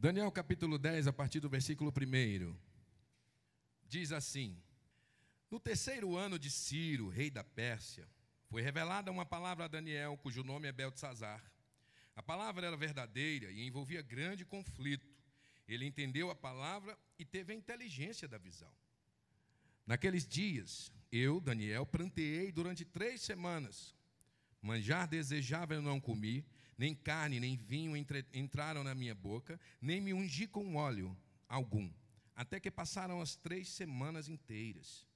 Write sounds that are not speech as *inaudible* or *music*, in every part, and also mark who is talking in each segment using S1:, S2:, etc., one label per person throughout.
S1: Daniel capítulo 10, a partir do versículo 1, diz assim: No terceiro ano de Ciro, rei da Pérsia, foi revelada uma palavra a Daniel, cujo nome é Beltesazar. A palavra era verdadeira e envolvia grande conflito. Ele entendeu a palavra e teve a inteligência da visão. Naqueles dias, eu, Daniel, pranteei durante três semanas. Manjar desejava eu não comi, nem carne, nem vinho entre, entraram na minha boca, nem me ungi com óleo algum, até que passaram as três semanas inteiras.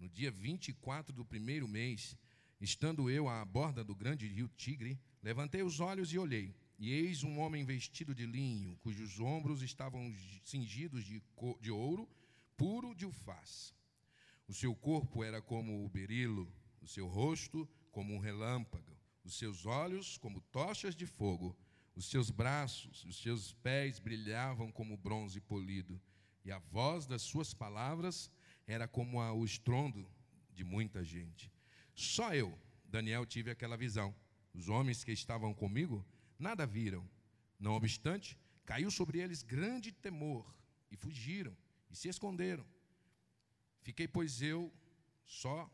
S1: No dia 24 do primeiro mês, estando eu à borda do grande rio Tigre, levantei os olhos e olhei, e eis um homem vestido de linho, cujos ombros estavam cingidos de, de ouro, puro de ufaz. O seu corpo era como o berilo, o seu rosto como um relâmpago os seus olhos como tochas de fogo, os seus braços, os seus pés brilhavam como bronze polido, e a voz das suas palavras era como o estrondo de muita gente. Só eu, Daniel, tive aquela visão. Os homens que estavam comigo nada viram. Não obstante, caiu sobre eles grande temor e fugiram e se esconderam. Fiquei, pois, eu só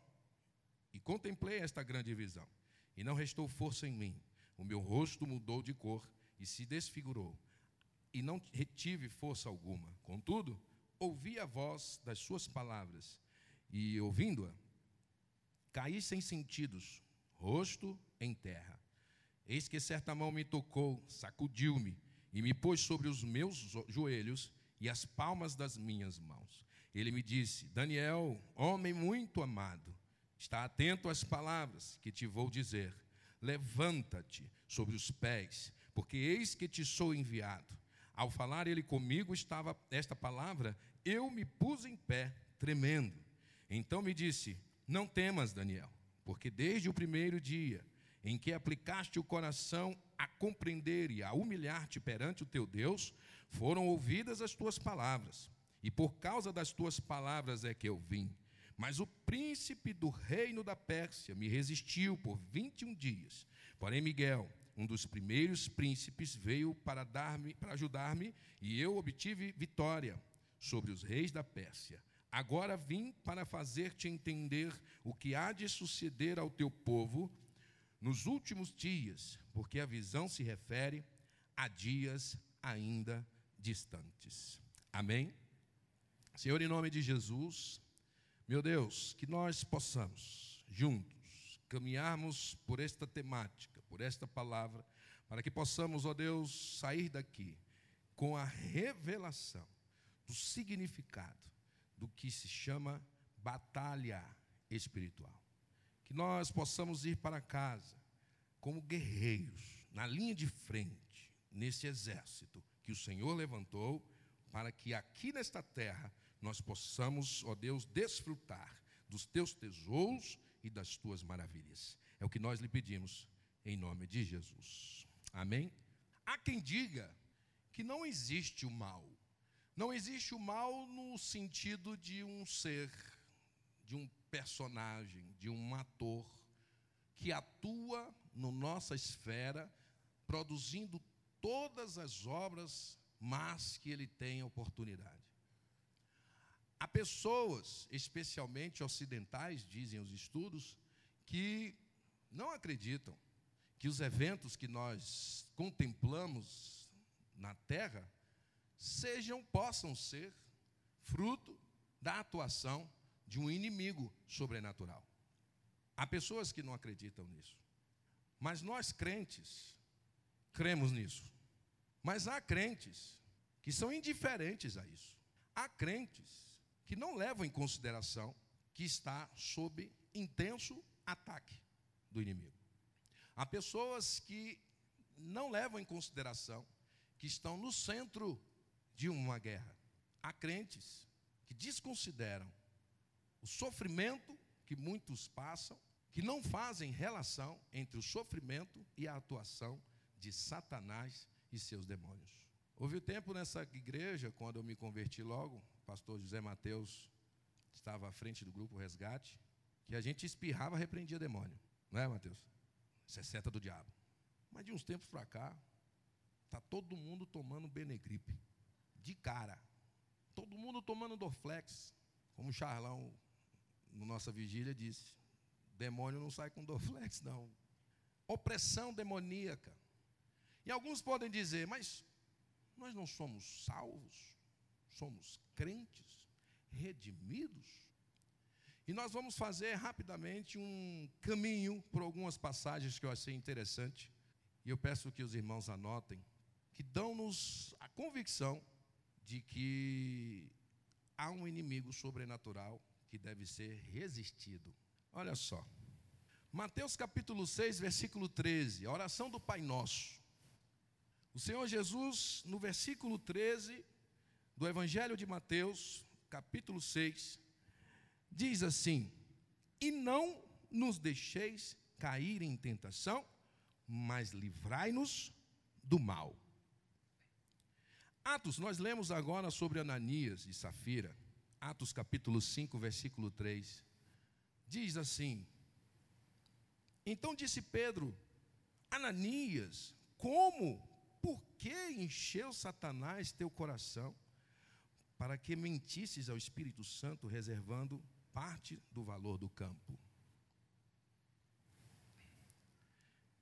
S1: e contemplei esta grande visão e não restou força em mim. O meu rosto mudou de cor e se desfigurou, e não retive força alguma. Contudo, ouvi a voz das suas palavras, e ouvindo-a, caí sem sentidos, rosto em terra. Eis que certa mão me tocou, sacudiu-me e me pôs sobre os meus joelhos e as palmas das minhas mãos. Ele me disse: Daniel, homem muito amado, Está atento às palavras que te vou dizer. Levanta-te sobre os pés, porque eis que te sou enviado. Ao falar ele comigo estava esta palavra, eu me pus em pé, tremendo. Então me disse: Não temas, Daniel, porque desde o primeiro dia em que aplicaste o coração a compreender e a humilhar-te perante o teu Deus, foram ouvidas as tuas palavras. E por causa das tuas palavras é que eu vim. Mas o príncipe do reino da Pérsia me resistiu por 21 dias. Porém, Miguel, um dos primeiros príncipes, veio para dar-me, para ajudar-me, e eu obtive vitória sobre os reis da Pérsia. Agora vim para fazer-te entender o que há de suceder ao teu povo nos últimos dias, porque a visão se refere a dias ainda distantes. Amém? Senhor, em nome de Jesus, meu Deus, que nós possamos, juntos, caminharmos por esta temática, por esta palavra, para que possamos, ó Deus, sair daqui com a revelação do significado do que se chama batalha espiritual. Que nós possamos ir para casa como guerreiros, na linha de frente, nesse exército que o Senhor levantou, para que aqui nesta terra nós possamos, ó Deus, desfrutar dos teus tesouros e das tuas maravilhas. É o que nós lhe pedimos, em nome de Jesus. Amém? Há quem diga que não existe o mal. Não existe o mal no sentido de um ser, de um personagem, de um ator que atua na nossa esfera, produzindo todas as obras mas que ele tem oportunidade. Há pessoas, especialmente ocidentais, dizem os estudos, que não acreditam que os eventos que nós contemplamos na Terra sejam, possam ser fruto da atuação de um inimigo sobrenatural. Há pessoas que não acreditam nisso. Mas nós crentes cremos nisso. Mas há crentes que são indiferentes a isso. Há crentes que não levam em consideração que está sob intenso ataque do inimigo. Há pessoas que não levam em consideração que estão no centro de uma guerra. Há crentes que desconsideram o sofrimento que muitos passam, que não fazem relação entre o sofrimento e a atuação de Satanás e seus demônios. Houve o tempo nessa igreja, quando eu me converti logo, pastor José Mateus estava à frente do grupo Resgate, que a gente espirrava repreendia demônio. Não é, Mateus? Isso é seta do diabo. Mas de uns tempos para cá, está todo mundo tomando Benegripe. de cara. Todo mundo tomando Dorflex, como o Charlão, na nossa vigília, disse. Demônio não sai com Dorflex, não. Opressão demoníaca. E alguns podem dizer, mas nós não somos salvos, somos crentes, redimidos. E nós vamos fazer rapidamente um caminho por algumas passagens que eu achei interessante. E eu peço que os irmãos anotem, que dão-nos a convicção de que há um inimigo sobrenatural que deve ser resistido. Olha só. Mateus capítulo 6, versículo 13, a oração do Pai Nosso. O Senhor Jesus, no versículo 13 do Evangelho de Mateus, capítulo 6, diz assim: E não nos deixeis cair em tentação, mas livrai-nos do mal. Atos, nós lemos agora sobre Ananias e Safira, Atos capítulo 5, versículo 3. Diz assim: Então disse Pedro, Ananias, como, por que encheu Satanás teu coração, para que mentisses ao Espírito Santo, reservando parte do valor do campo.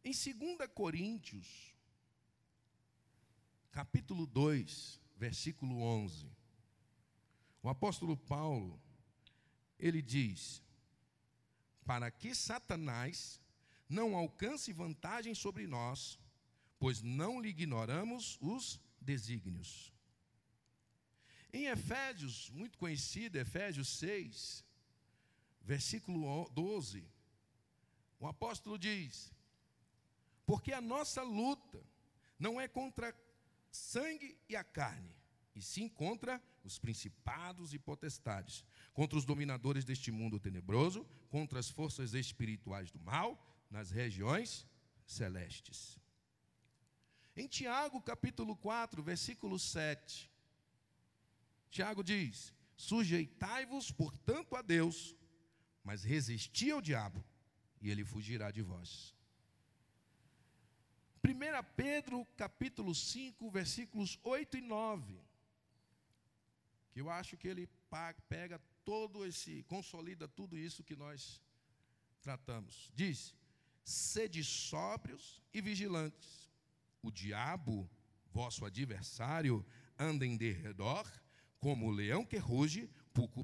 S1: Em 2 Coríntios, capítulo 2, versículo 11, o apóstolo Paulo, ele diz: Para que Satanás não alcance vantagem sobre nós, pois não lhe ignoramos os desígnios. Em Efésios, muito conhecido, Efésios 6, versículo 12, o apóstolo diz: Porque a nossa luta não é contra sangue e a carne, e sim contra os principados e potestades, contra os dominadores deste mundo tenebroso, contra as forças espirituais do mal nas regiões celestes. Em Tiago, capítulo 4, versículo 7, Tiago diz: Sujeitai-vos, portanto, a Deus, mas resisti ao diabo, e ele fugirá de vós. 1 Pedro capítulo 5, versículos 8 e 9. Que eu acho que ele pega todo esse, consolida tudo isso que nós tratamos. Diz: sede sóbrios e vigilantes. O diabo, vosso adversário, anda em derredor, como o leão que ruge,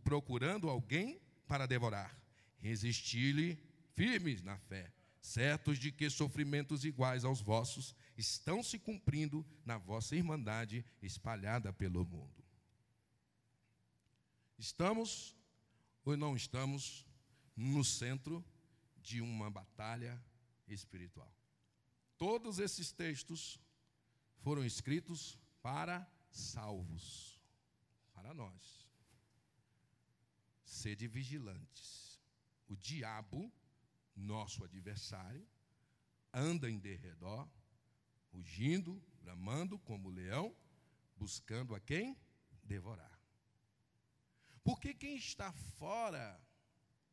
S1: procurando alguém para devorar. Resisti-lhe firmes na fé, certos de que sofrimentos iguais aos vossos estão se cumprindo na vossa irmandade espalhada pelo mundo. Estamos ou não estamos no centro de uma batalha espiritual? Todos esses textos foram escritos para salvos, para nós. Sede vigilantes o diabo, nosso adversário, anda em derredor, rugindo, bramando como leão, buscando a quem devorar. Porque quem está fora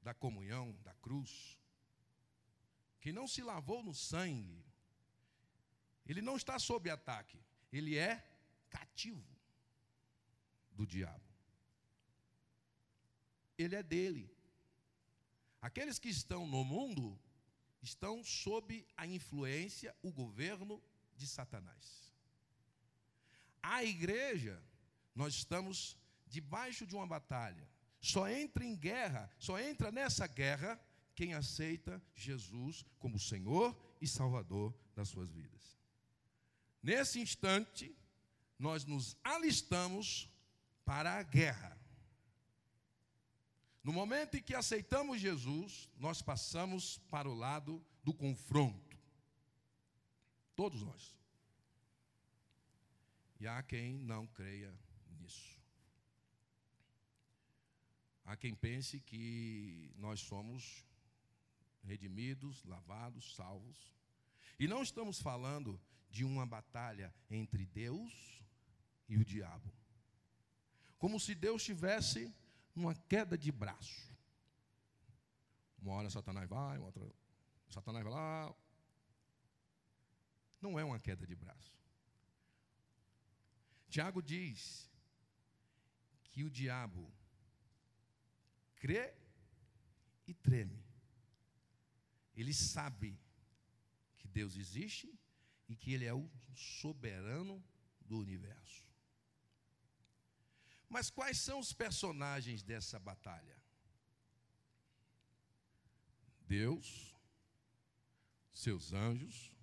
S1: da comunhão, da cruz, que não se lavou no sangue, ele não está sob ataque, ele é cativo do diabo. Ele é dele. Aqueles que estão no mundo estão sob a influência, o governo de Satanás. A igreja, nós estamos debaixo de uma batalha. Só entra em guerra, só entra nessa guerra quem aceita Jesus como Senhor e Salvador das suas vidas. Nesse instante, nós nos alistamos para a guerra. No momento em que aceitamos Jesus, nós passamos para o lado do confronto. Todos nós. E há quem não creia nisso. Há quem pense que nós somos redimidos, lavados, salvos. E não estamos falando de uma batalha entre Deus e o diabo. Como se Deus tivesse uma queda de braço. Uma hora Satanás vai, outra Satanás vai lá. Não é uma queda de braço. Tiago diz que o diabo crê e treme. Ele sabe que Deus existe e que Ele é o soberano do universo. Mas quais são os personagens dessa batalha? Deus, seus anjos,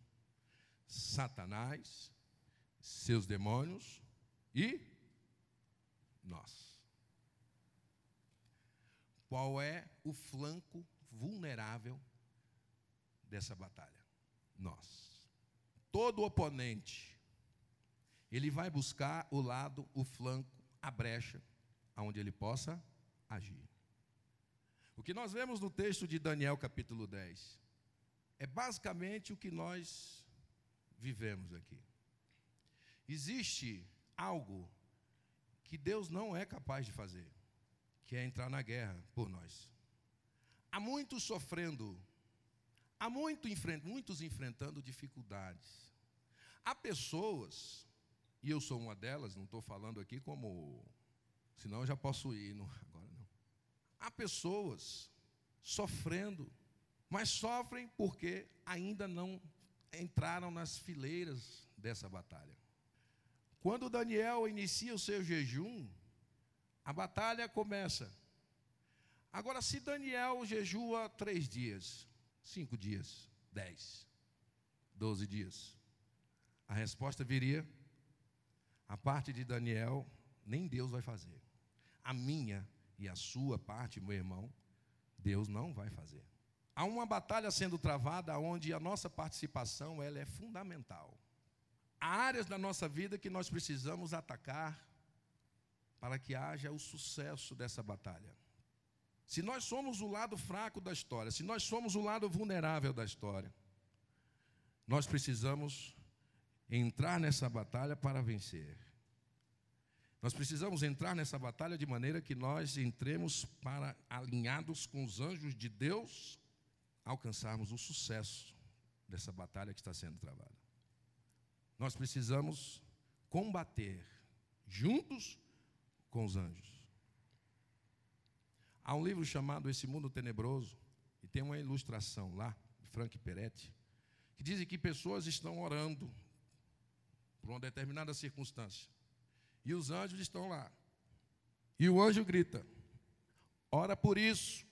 S1: Satanás, seus demônios e nós. Qual é o flanco vulnerável dessa batalha? Nós. Todo oponente, ele vai buscar o lado, o flanco, a brecha, aonde ele possa agir. O que nós vemos no texto de Daniel, capítulo 10, é basicamente o que nós vivemos aqui. Existe algo que Deus não é capaz de fazer, que é entrar na guerra por nós. Há muitos sofrendo, há muito muitos enfrentando dificuldades. Há pessoas, e eu sou uma delas, não estou falando aqui como, senão eu já posso ir, não, agora não. Há pessoas sofrendo, mas sofrem porque ainda não entraram nas fileiras dessa batalha. Quando Daniel inicia o seu jejum, a batalha começa. Agora, se Daniel jejua três dias, cinco dias, dez, doze dias, a resposta viria: a parte de Daniel, nem Deus vai fazer. A minha e a sua parte, meu irmão, Deus não vai fazer. Há uma batalha sendo travada onde a nossa participação ela é fundamental. Há áreas da nossa vida que nós precisamos atacar para que haja o sucesso dessa batalha. Se nós somos o lado fraco da história, se nós somos o lado vulnerável da história, nós precisamos entrar nessa batalha para vencer. Nós precisamos entrar nessa batalha de maneira que nós entremos para alinhados com os anjos de Deus alcançarmos o sucesso dessa batalha que está sendo travada. Nós precisamos combater juntos com os anjos. Há um livro chamado Esse Mundo Tenebroso, e tem uma ilustração lá, de Frank Peretti, que diz que pessoas estão orando por uma determinada circunstância. E os anjos estão lá. E o anjo grita: Ora por isso.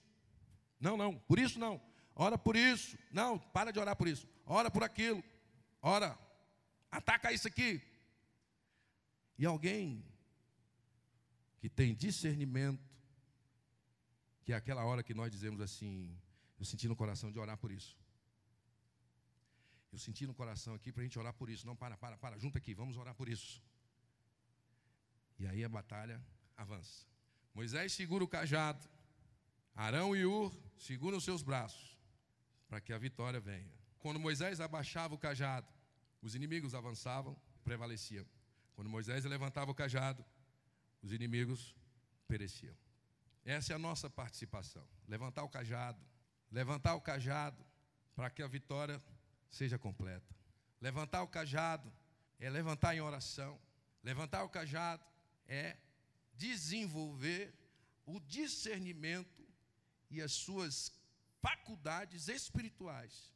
S1: Não, não, por isso não ora por isso. Não, para de orar por isso. Ora por aquilo. Ora, ataca isso aqui. E alguém que tem discernimento, que é aquela hora que nós dizemos assim: eu senti no coração de orar por isso. Eu senti no coração aqui para a gente orar por isso. Não, para, para, para, junta aqui, vamos orar por isso. E aí a batalha avança. Moisés segura o cajado, Arão e Ur seguram os seus braços para que a vitória venha. Quando Moisés abaixava o cajado, os inimigos avançavam, prevaleciam. Quando Moisés levantava o cajado, os inimigos pereciam. Essa é a nossa participação. Levantar o cajado, levantar o cajado para que a vitória seja completa. Levantar o cajado é levantar em oração. Levantar o cajado é desenvolver o discernimento e as suas faculdades espirituais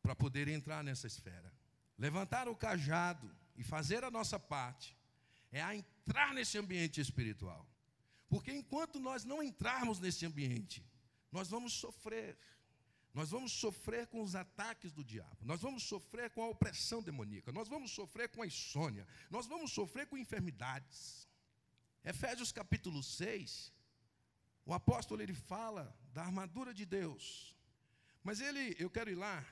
S1: para poder entrar nessa esfera. Levantar o cajado e fazer a nossa parte é a entrar nesse ambiente espiritual. Porque enquanto nós não entrarmos nesse ambiente, nós vamos sofrer. Nós vamos sofrer com os ataques do diabo, nós vamos sofrer com a opressão demoníaca, nós vamos sofrer com a insônia, nós vamos sofrer com enfermidades. Efésios capítulo 6, o apóstolo ele fala da armadura de Deus. Mas ele, eu quero ir lá,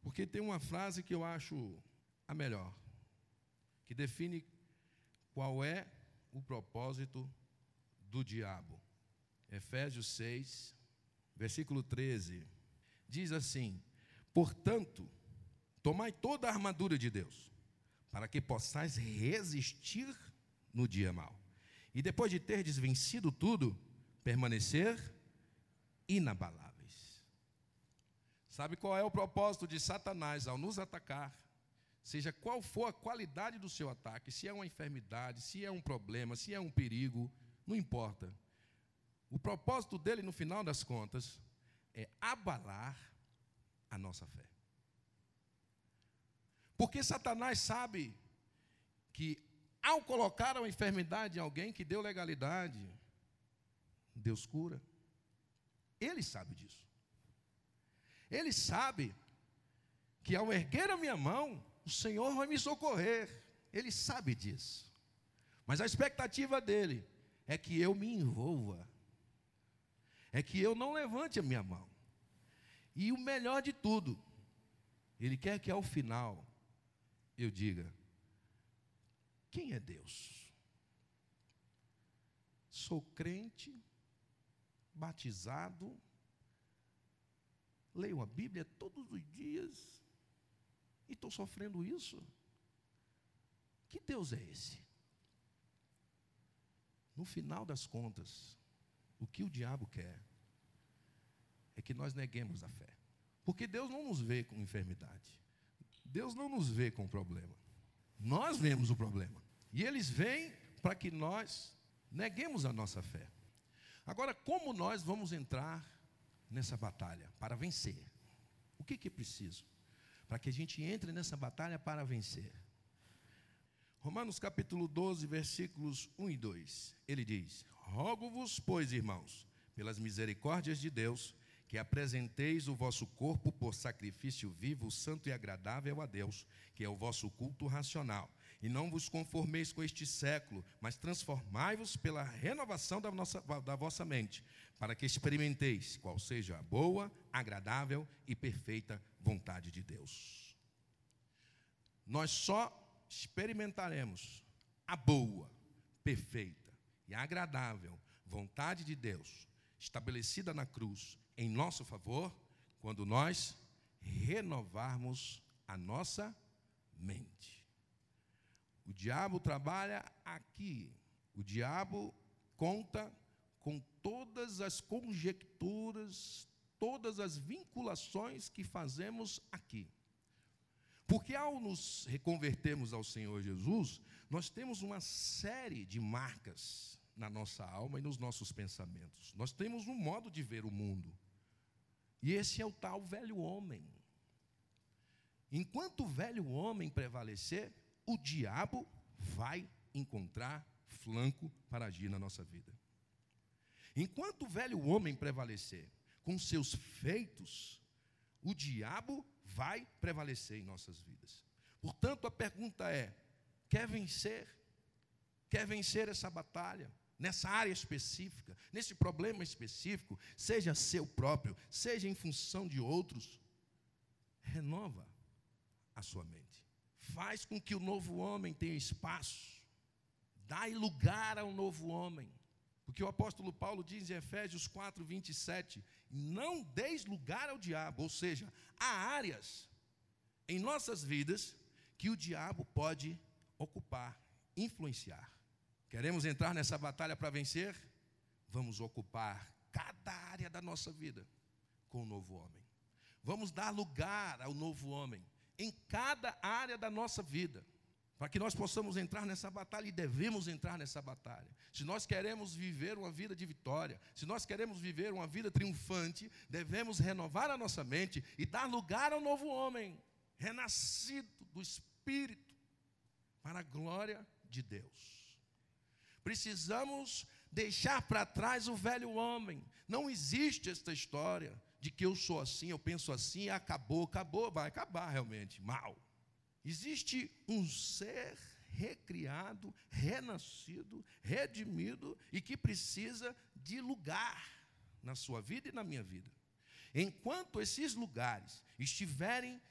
S1: porque tem uma frase que eu acho a melhor, que define qual é o propósito do diabo. Efésios 6, versículo 13, diz assim: Portanto, tomai toda a armadura de Deus, para que possais resistir no dia mau. E depois de ter vencido tudo, permanecer inabalável. Sabe qual é o propósito de Satanás ao nos atacar? Seja qual for a qualidade do seu ataque, se é uma enfermidade, se é um problema, se é um perigo, não importa. O propósito dele, no final das contas, é abalar a nossa fé. Porque Satanás sabe que, ao colocar uma enfermidade em alguém que deu legalidade, Deus cura. Ele sabe disso. Ele sabe que, ao erguer a minha mão, o Senhor vai me socorrer. Ele sabe disso. Mas a expectativa dele é que eu me envolva, é que eu não levante a minha mão. E o melhor de tudo, ele quer que ao final eu diga: quem é Deus? Sou crente, batizado, leio a Bíblia todos os dias e estou sofrendo isso. Que Deus é esse? No final das contas, o que o diabo quer é que nós neguemos a fé. Porque Deus não nos vê com enfermidade. Deus não nos vê com problema. Nós vemos o problema. E eles vêm para que nós neguemos a nossa fé. Agora, como nós vamos entrar nessa batalha para vencer? O que, que é preciso para que a gente entre nessa batalha para vencer? Romanos capítulo 12, versículos 1 e 2. Ele diz: Rogo-vos, pois, irmãos, pelas misericórdias de Deus, que apresenteis o vosso corpo por sacrifício vivo, santo e agradável a Deus, que é o vosso culto racional. E não vos conformeis com este século, mas transformai-vos pela renovação da, nossa, da vossa mente, para que experimenteis qual seja a boa, agradável e perfeita vontade de Deus. Nós só experimentaremos a boa, perfeita e agradável vontade de Deus, estabelecida na cruz em nosso favor, quando nós renovarmos a nossa mente. O diabo trabalha aqui. O diabo conta com todas as conjecturas, todas as vinculações que fazemos aqui. Porque ao nos reconvertermos ao Senhor Jesus, nós temos uma série de marcas na nossa alma e nos nossos pensamentos. Nós temos um modo de ver o mundo. E esse é o tal velho homem. Enquanto o velho homem prevalecer, o diabo vai encontrar flanco para agir na nossa vida. Enquanto o velho homem prevalecer com seus feitos, o diabo vai prevalecer em nossas vidas. Portanto, a pergunta é: quer vencer? Quer vencer essa batalha? nessa área específica, nesse problema específico, seja seu próprio, seja em função de outros, renova a sua mente. Faz com que o novo homem tenha espaço. Dá lugar ao novo homem. Porque o apóstolo Paulo diz em Efésios 4, 27, não deis lugar ao diabo, ou seja, há áreas em nossas vidas que o diabo pode ocupar, influenciar. Queremos entrar nessa batalha para vencer? Vamos ocupar cada área da nossa vida com o novo homem. Vamos dar lugar ao novo homem em cada área da nossa vida, para que nós possamos entrar nessa batalha e devemos entrar nessa batalha. Se nós queremos viver uma vida de vitória, se nós queremos viver uma vida triunfante, devemos renovar a nossa mente e dar lugar ao novo homem, renascido do Espírito, para a glória de Deus. Precisamos deixar para trás o velho homem. Não existe esta história de que eu sou assim, eu penso assim, acabou, acabou, vai acabar realmente, mal. Existe um ser recriado, renascido, redimido e que precisa de lugar na sua vida e na minha vida. Enquanto esses lugares estiverem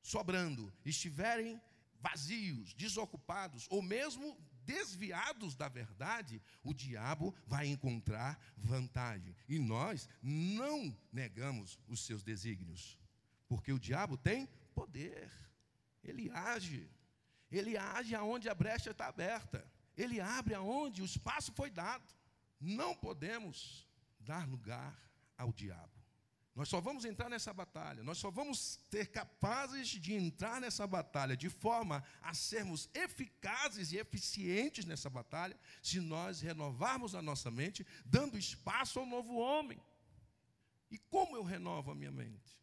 S1: sobrando, estiverem vazios, desocupados, ou mesmo desviados da verdade, o diabo vai encontrar vantagem. E nós não negamos os seus desígnios, porque o diabo tem poder, ele age, ele age aonde a brecha está aberta, ele abre aonde o espaço foi dado. Não podemos dar lugar ao diabo. Nós só vamos entrar nessa batalha, nós só vamos ter capazes de entrar nessa batalha de forma a sermos eficazes e eficientes nessa batalha, se nós renovarmos a nossa mente, dando espaço ao novo homem. E como eu renovo a minha mente?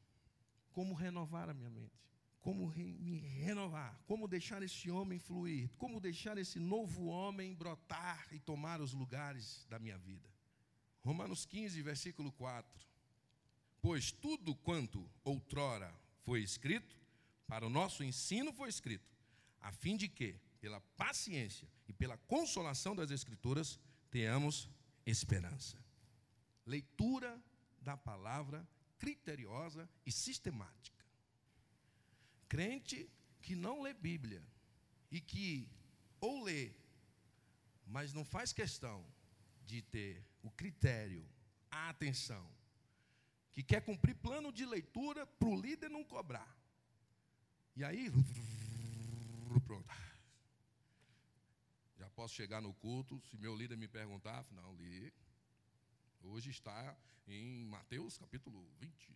S1: Como renovar a minha mente? Como me renovar? Como deixar esse homem fluir? Como deixar esse novo homem brotar e tomar os lugares da minha vida? Romanos 15, versículo 4. Pois tudo quanto outrora foi escrito, para o nosso ensino foi escrito, a fim de que, pela paciência e pela consolação das Escrituras, tenhamos esperança. Leitura da palavra criteriosa e sistemática. Crente que não lê Bíblia e que ou lê, mas não faz questão de ter o critério, a atenção, que quer cumprir plano de leitura para o líder não cobrar. E aí, *laughs* pronto. Já posso chegar no culto, se meu líder me perguntar, não, li. Hoje está em Mateus capítulo 20.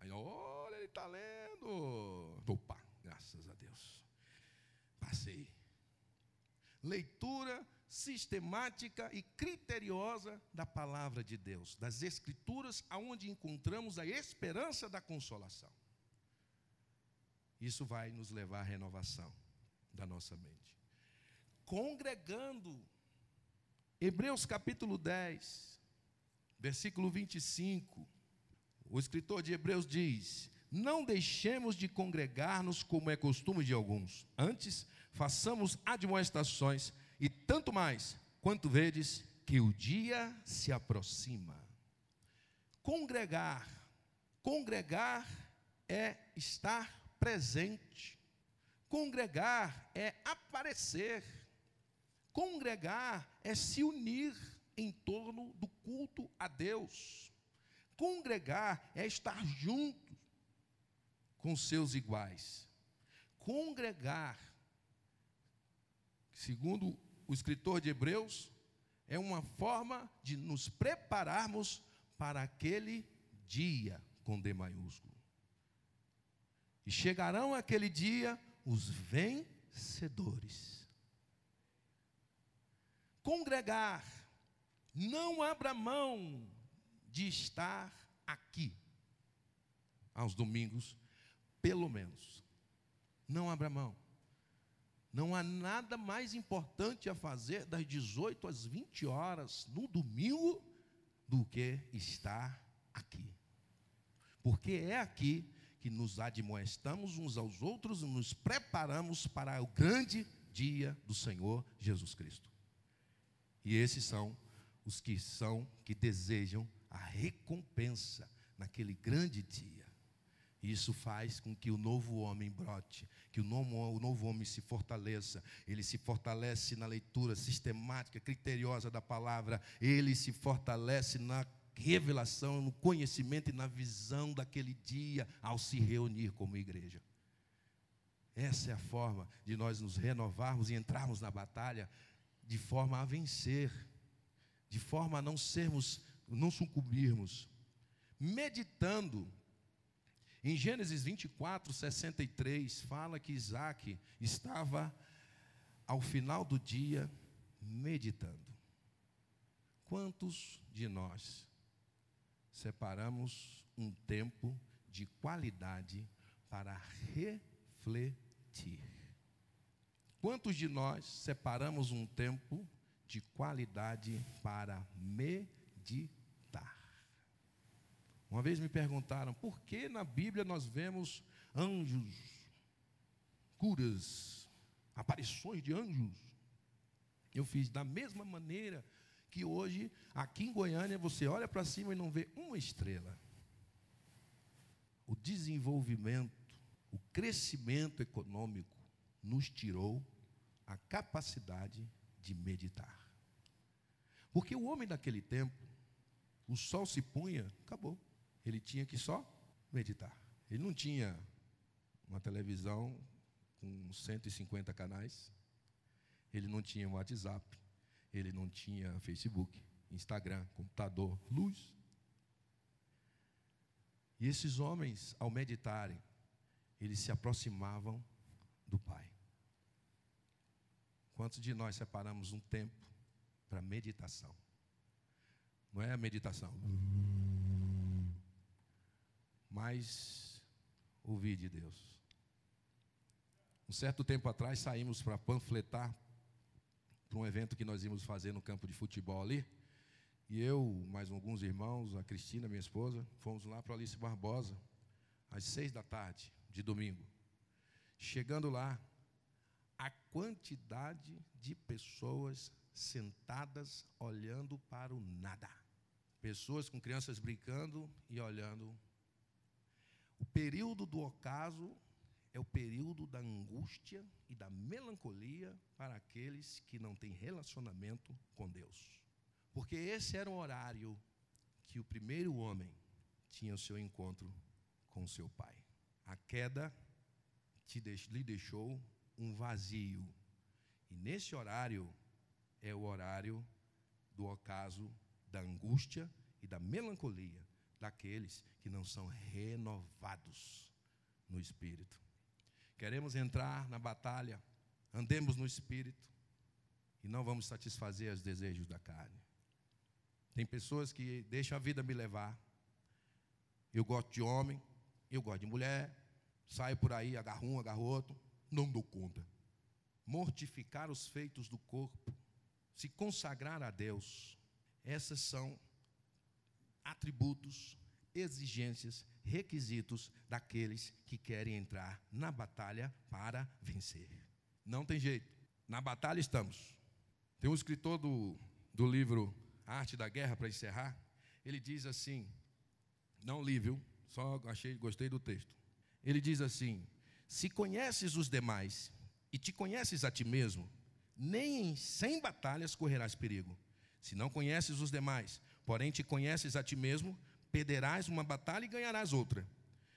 S1: Aí, olha, ele está lendo. Opa, graças a Deus. Passei. Leitura sistemática e criteriosa da palavra de Deus, das Escrituras, aonde encontramos a esperança da consolação. Isso vai nos levar à renovação da nossa mente. Congregando, Hebreus capítulo 10, versículo 25, o escritor de Hebreus diz: Não deixemos de congregar-nos como é costume de alguns, antes façamos admoestações e tanto mais, quanto vedes que o dia se aproxima. Congregar, congregar é estar presente. Congregar é aparecer. Congregar é se unir em torno do culto a Deus. Congregar é estar junto com seus iguais. Congregar, segundo o escritor de Hebreus, é uma forma de nos prepararmos para aquele dia com D maiúsculo. E chegarão aquele dia os vencedores. Congregar, não abra mão de estar aqui aos domingos, pelo menos. Não abra mão. Não há nada mais importante a fazer das 18 às 20 horas no domingo do que estar aqui. Porque é aqui que nos admoestamos uns aos outros e nos preparamos para o grande dia do Senhor Jesus Cristo. E esses são os que são que desejam a recompensa naquele grande dia. Isso faz com que o novo homem brote, que o novo, o novo homem se fortaleça. Ele se fortalece na leitura sistemática, criteriosa da palavra. Ele se fortalece na revelação, no conhecimento e na visão daquele dia ao se reunir como igreja. Essa é a forma de nós nos renovarmos e entrarmos na batalha de forma a vencer, de forma a não sermos, não sucumbirmos, meditando em Gênesis 24, 63, fala que Isaac estava ao final do dia meditando. Quantos de nós separamos um tempo de qualidade para refletir? Quantos de nós separamos um tempo de qualidade para meditar? Uma vez me perguntaram por que na Bíblia nós vemos anjos, curas, aparições de anjos. Eu fiz da mesma maneira que hoje, aqui em Goiânia, você olha para cima e não vê uma estrela. O desenvolvimento, o crescimento econômico nos tirou a capacidade de meditar. Porque o homem daquele tempo, o sol se punha, acabou. Ele tinha que só meditar. Ele não tinha uma televisão com 150 canais. Ele não tinha WhatsApp. Ele não tinha Facebook, Instagram, computador, luz. E esses homens, ao meditarem, eles se aproximavam do Pai. Quantos de nós separamos um tempo para meditação? Não é a meditação, mas ouvir de Deus. Um certo tempo atrás saímos para panfletar para um evento que nós íamos fazer no campo de futebol ali. E eu, mais alguns irmãos, a Cristina, minha esposa, fomos lá para Alice Barbosa, às seis da tarde de domingo. Chegando lá, a quantidade de pessoas sentadas olhando para o nada. Pessoas com crianças brincando e olhando. O período do ocaso é o período da angústia e da melancolia para aqueles que não têm relacionamento com Deus. Porque esse era o horário que o primeiro homem tinha o seu encontro com seu pai. A queda lhe deixou um vazio. E nesse horário é o horário do ocaso da angústia e da melancolia daqueles que não são renovados no espírito. Queremos entrar na batalha, andemos no espírito e não vamos satisfazer os desejos da carne. Tem pessoas que deixam a vida me levar. Eu gosto de homem, eu gosto de mulher, saio por aí, agarro um, agarro outro, não dou conta. Mortificar os feitos do corpo, se consagrar a Deus, essas são atributos, exigências, requisitos daqueles que querem entrar na batalha para vencer. Não tem jeito. Na batalha estamos. Tem um escritor do, do livro Arte da Guerra, para encerrar, ele diz assim, não li, viu? Só achei, gostei do texto. Ele diz assim: Se conheces os demais e te conheces a ti mesmo, nem em cem batalhas correrás perigo. Se não conheces os demais, porém te conheces a ti mesmo, perderás uma batalha e ganharás outra.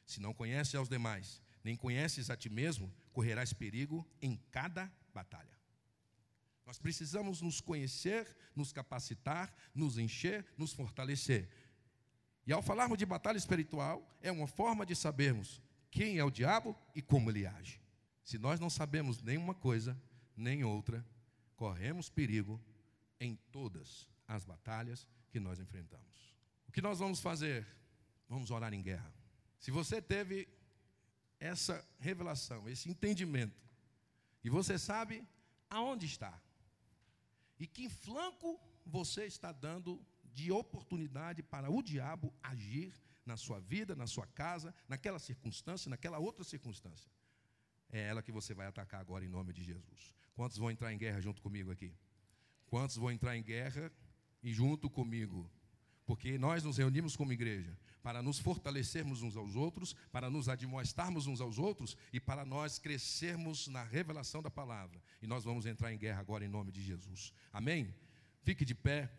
S1: Se não conheces aos demais, nem conheces a ti mesmo, correrás perigo em cada batalha. Nós precisamos nos conhecer, nos capacitar, nos encher, nos fortalecer. E ao falarmos de batalha espiritual, é uma forma de sabermos quem é o diabo e como ele age. Se nós não sabemos nenhuma coisa, nem outra, corremos perigo em todas as batalhas que nós enfrentamos. O que nós vamos fazer? Vamos orar em guerra. Se você teve essa revelação, esse entendimento, e você sabe aonde está, e que flanco você está dando de oportunidade para o diabo agir na sua vida, na sua casa, naquela circunstância, naquela outra circunstância. É ela que você vai atacar agora em nome de Jesus. Quantos vão entrar em guerra junto comigo aqui? Quantos vão entrar em guerra e junto comigo? Porque nós nos reunimos como igreja para nos fortalecermos uns aos outros, para nos admoestarmos uns aos outros e para nós crescermos na revelação da palavra. E nós vamos entrar em guerra agora em nome de Jesus. Amém? Fique de pé.